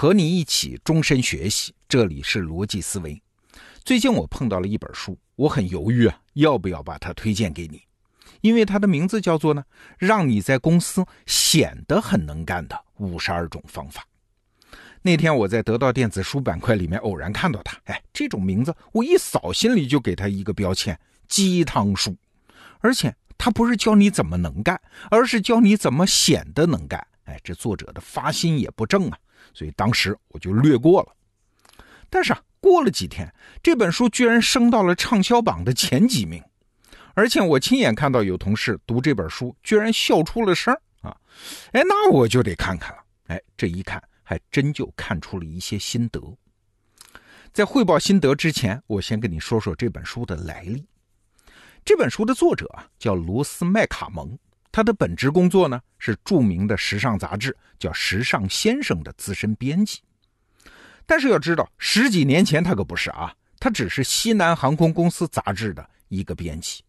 和你一起终身学习，这里是逻辑思维。最近我碰到了一本书，我很犹豫啊，要不要把它推荐给你？因为它的名字叫做呢，让你在公司显得很能干的五十二种方法。那天我在得到电子书板块里面偶然看到它，哎，这种名字我一扫心里就给它一个标签：鸡汤书。而且它不是教你怎么能干，而是教你怎么显得能干。哎，这作者的发心也不正啊，所以当时我就略过了。但是啊，过了几天，这本书居然升到了畅销榜的前几名，而且我亲眼看到有同事读这本书，居然笑出了声啊！哎，那我就得看看了。哎，这一看还真就看出了一些心得。在汇报心得之前，我先跟你说说这本书的来历。这本书的作者啊，叫罗斯麦卡蒙。他的本职工作呢是著名的时尚杂志叫《时尚先生》的资深编辑，但是要知道十几年前他可不是啊，他只是西南航空公司杂志的一个编辑。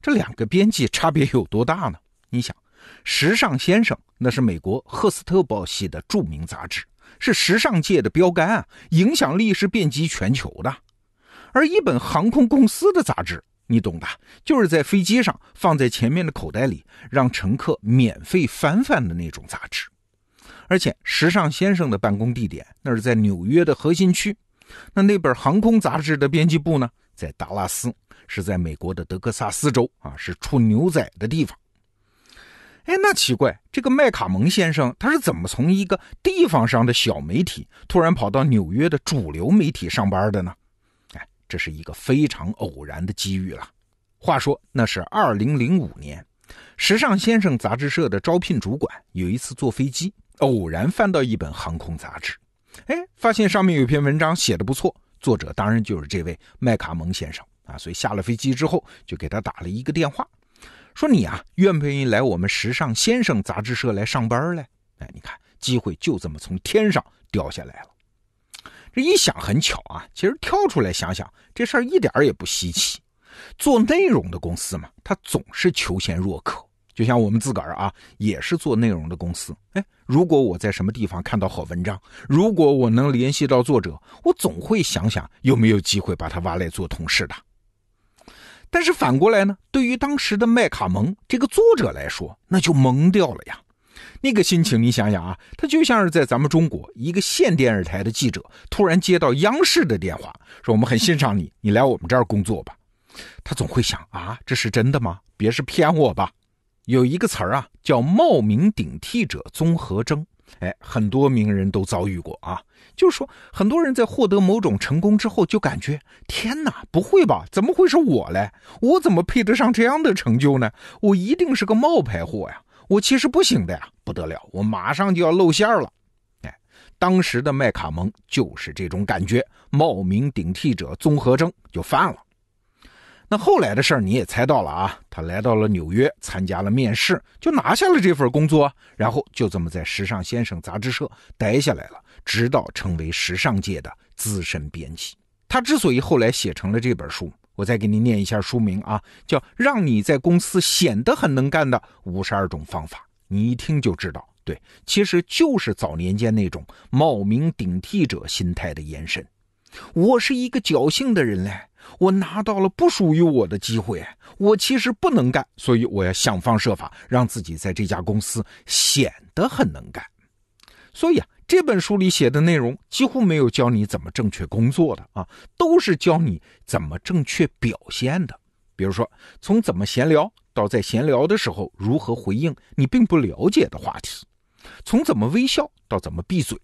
这两个编辑差别有多大呢？你想，《时尚先生》那是美国赫斯特报系的著名杂志，是时尚界的标杆啊，影响力是遍及全球的，而一本航空公司的杂志。你懂的，就是在飞机上放在前面的口袋里，让乘客免费翻翻的那种杂志。而且，时尚先生的办公地点那是在纽约的核心区，那那本航空杂志的编辑部呢，在达拉斯，是在美国的德克萨斯州啊，是出牛仔的地方。哎，那奇怪，这个麦卡蒙先生他是怎么从一个地方上的小媒体，突然跑到纽约的主流媒体上班的呢？这是一个非常偶然的机遇了。话说，那是二零零五年，《时尚先生》杂志社的招聘主管有一次坐飞机，偶然翻到一本航空杂志，哎，发现上面有篇文章写的不错，作者当然就是这位麦卡蒙先生啊。所以下了飞机之后，就给他打了一个电话，说：“你啊，愿不愿意来我们《时尚先生》杂志社来上班嘞？”哎，你看，机会就这么从天上掉下来了。这一想很巧啊，其实跳出来想想，这事儿一点也不稀奇。做内容的公司嘛，他总是求贤若渴。就像我们自个儿啊，也是做内容的公司。哎，如果我在什么地方看到好文章，如果我能联系到作者，我总会想想有没有机会把他挖来做同事的。但是反过来呢，对于当时的麦卡蒙这个作者来说，那就懵掉了呀。那个心情，你想想啊，他就像是在咱们中国一个县电视台的记者突然接到央视的电话，说我们很欣赏你，你来我们这儿工作吧。他总会想啊，这是真的吗？别是骗我吧？有一个词儿啊，叫冒名顶替者综合征。哎，很多名人都遭遇过啊，就是说很多人在获得某种成功之后，就感觉天哪，不会吧？怎么会是我嘞？我怎么配得上这样的成就呢？我一定是个冒牌货呀！我其实不行的呀，不得了，我马上就要露馅了。哎，当时的麦卡蒙就是这种感觉，冒名顶替者综合征就犯了。那后来的事儿你也猜到了啊，他来到了纽约，参加了面试，就拿下了这份工作，然后就这么在《时尚先生》杂志社待下来了，直到成为时尚界的资深编辑。他之所以后来写成了这本书。我再给你念一下书名啊，叫《让你在公司显得很能干的五十二种方法》。你一听就知道，对，其实就是早年间那种冒名顶替者心态的延伸。我是一个侥幸的人嘞，我拿到了不属于我的机会，我其实不能干，所以我要想方设法让自己在这家公司显得很能干。所以啊。这本书里写的内容几乎没有教你怎么正确工作的啊，都是教你怎么正确表现的。比如说，从怎么闲聊到在闲聊的时候如何回应你并不了解的话题；从怎么微笑到怎么闭嘴；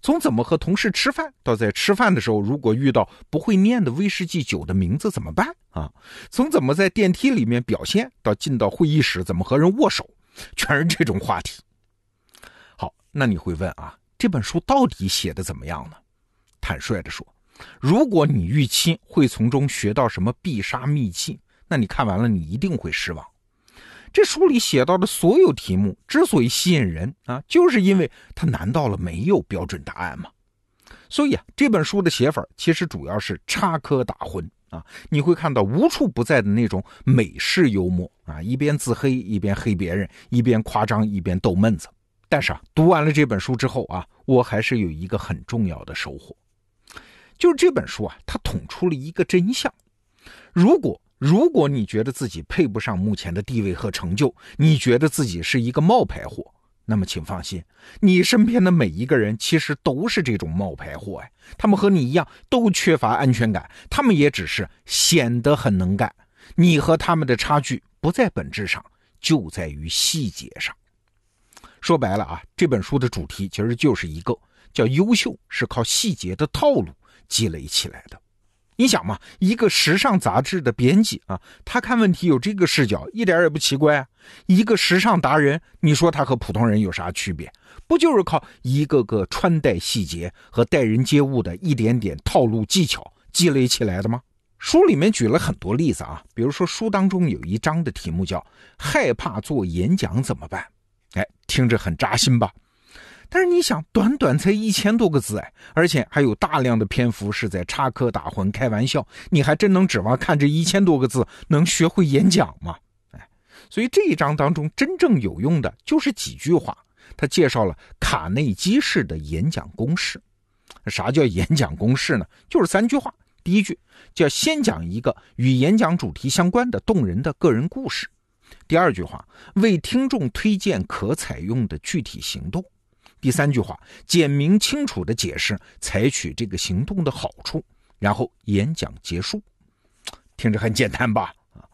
从怎么和同事吃饭到在吃饭的时候如果遇到不会念的威士忌酒的名字怎么办啊；从怎么在电梯里面表现到进到会议室怎么和人握手，全是这种话题。好，那你会问啊？这本书到底写的怎么样呢？坦率的说，如果你预期会从中学到什么必杀秘籍，那你看完了你一定会失望。这书里写到的所有题目之所以吸引人啊，就是因为它难到了没有标准答案嘛。所以啊，这本书的写法其实主要是插科打诨啊，你会看到无处不在的那种美式幽默啊，一边自黑一边黑别人，一边夸张一边逗闷子。但是啊，读完了这本书之后啊，我还是有一个很重要的收获，就是这本书啊，它捅出了一个真相：如果如果你觉得自己配不上目前的地位和成就，你觉得自己是一个冒牌货，那么请放心，你身边的每一个人其实都是这种冒牌货哎，他们和你一样都缺乏安全感，他们也只是显得很能干。你和他们的差距不在本质上，就在于细节上。说白了啊，这本书的主题其实就是一个叫“优秀是靠细节的套路积累起来的”。你想嘛，一个时尚杂志的编辑啊，他看问题有这个视角，一点也不奇怪啊。一个时尚达人，你说他和普通人有啥区别？不就是靠一个个穿戴细节和待人接物的一点点套路技巧积累起来的吗？书里面举了很多例子啊，比如说书当中有一章的题目叫“害怕做演讲怎么办”。听着很扎心吧？但是你想，短短才一千多个字，哎，而且还有大量的篇幅是在插科打诨、开玩笑，你还真能指望看这一千多个字能学会演讲吗？哎，所以这一章当中真正有用的就是几句话，他介绍了卡内基式的演讲公式。啥叫演讲公式呢？就是三句话。第一句叫先讲一个与演讲主题相关的动人的个人故事。第二句话，为听众推荐可采用的具体行动；第三句话，简明清楚地解释采取这个行动的好处，然后演讲结束。听着很简单吧？啊，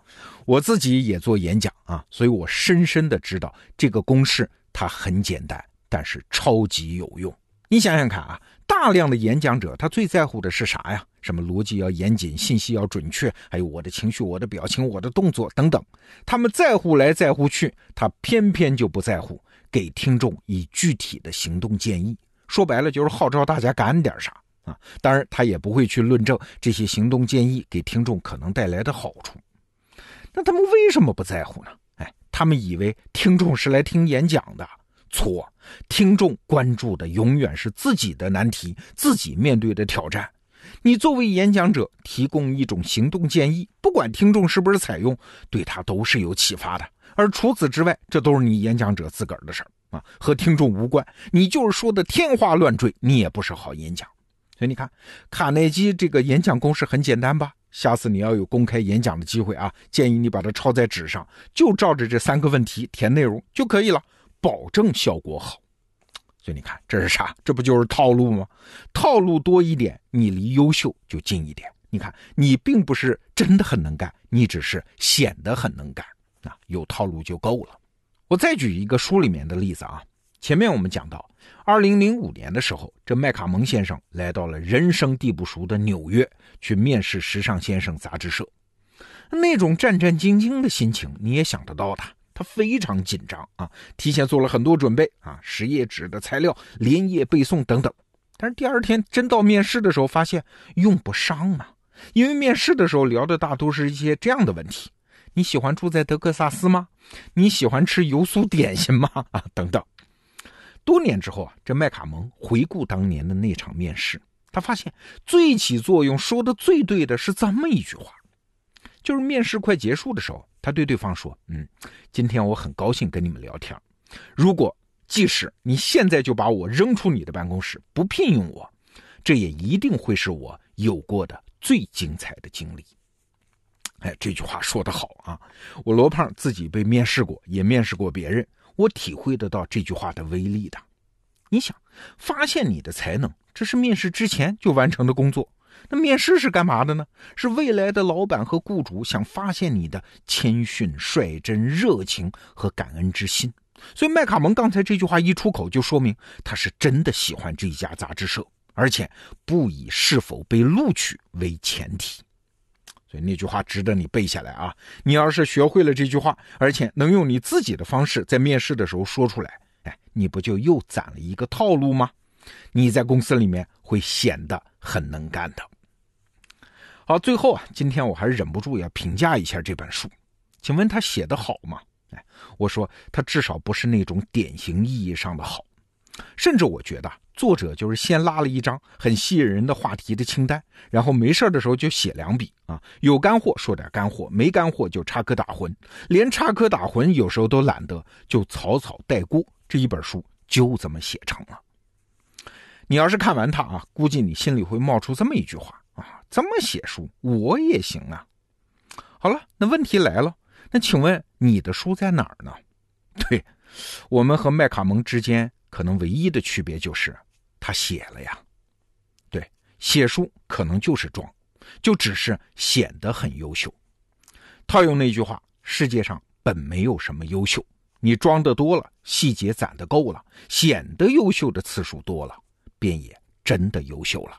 我自己也做演讲啊，所以我深深的知道这个公式它很简单，但是超级有用。你想想看啊，大量的演讲者他最在乎的是啥呀？什么逻辑要严谨，信息要准确，还有我的情绪、我的表情、我的动作等等。他们在乎来在乎去，他偏偏就不在乎给听众以具体的行动建议。说白了就是号召大家干点啥啊！当然，他也不会去论证这些行动建议给听众可能带来的好处。那他们为什么不在乎呢？哎，他们以为听众是来听演讲的。错，听众关注的永远是自己的难题，自己面对的挑战。你作为演讲者，提供一种行动建议，不管听众是不是采用，对他都是有启发的。而除此之外，这都是你演讲者自个儿的事儿啊，和听众无关。你就是说的天花乱坠，你也不是好演讲。所以你看，卡内基这个演讲公式很简单吧？下次你要有公开演讲的机会啊，建议你把它抄在纸上，就照着这三个问题填内容就可以了。保证效果好，所以你看这是啥？这不就是套路吗？套路多一点，你离优秀就近一点。你看，你并不是真的很能干，你只是显得很能干啊。有套路就够了。我再举一个书里面的例子啊。前面我们讲到，二零零五年的时候，这麦卡蒙先生来到了人生地不熟的纽约，去面试《时尚先生》杂志社，那种战战兢兢的心情，你也想得到的。他非常紧张啊，提前做了很多准备啊，十页纸的材料，连夜背诵等等。但是第二天真到面试的时候，发现用不上啊，因为面试的时候聊的大多是一些这样的问题：你喜欢住在德克萨斯吗？你喜欢吃油酥点心吗？啊，等等。多年之后啊，这麦卡蒙回顾当年的那场面试，他发现最起作用、说的最对的是这么一句话，就是面试快结束的时候。他对对方说：“嗯，今天我很高兴跟你们聊天。如果即使你现在就把我扔出你的办公室，不聘用我，这也一定会是我有过的最精彩的经历。”哎，这句话说得好啊！我罗胖自己被面试过，也面试过别人，我体会得到这句话的威力的。你想，发现你的才能，这是面试之前就完成的工作。那面试是干嘛的呢？是未来的老板和雇主想发现你的谦逊、率真、热情和感恩之心。所以麦卡蒙刚才这句话一出口，就说明他是真的喜欢这家杂志社，而且不以是否被录取为前提。所以那句话值得你背下来啊！你要是学会了这句话，而且能用你自己的方式在面试的时候说出来，哎，你不就又攒了一个套路吗？你在公司里面会显得很能干的。好，最后啊，今天我还是忍不住要评价一下这本书。请问他写的好吗？哎，我说他至少不是那种典型意义上的好，甚至我觉得作者就是先拉了一张很吸引人的话题的清单，然后没事的时候就写两笔啊，有干货说点干货，没干货就插科打诨，连插科打诨有时候都懒得，就草草带过。这一本书就这么写成了。你要是看完它啊，估计你心里会冒出这么一句话：这么写书我也行啊。好了，那问题来了，那请问你的书在哪儿呢？对，我们和麦卡蒙之间可能唯一的区别就是他写了呀。对，写书可能就是装，就只是显得很优秀。套用那句话，世界上本没有什么优秀，你装的多了，细节攒的够了，显得优秀的次数多了，便也真的优秀了。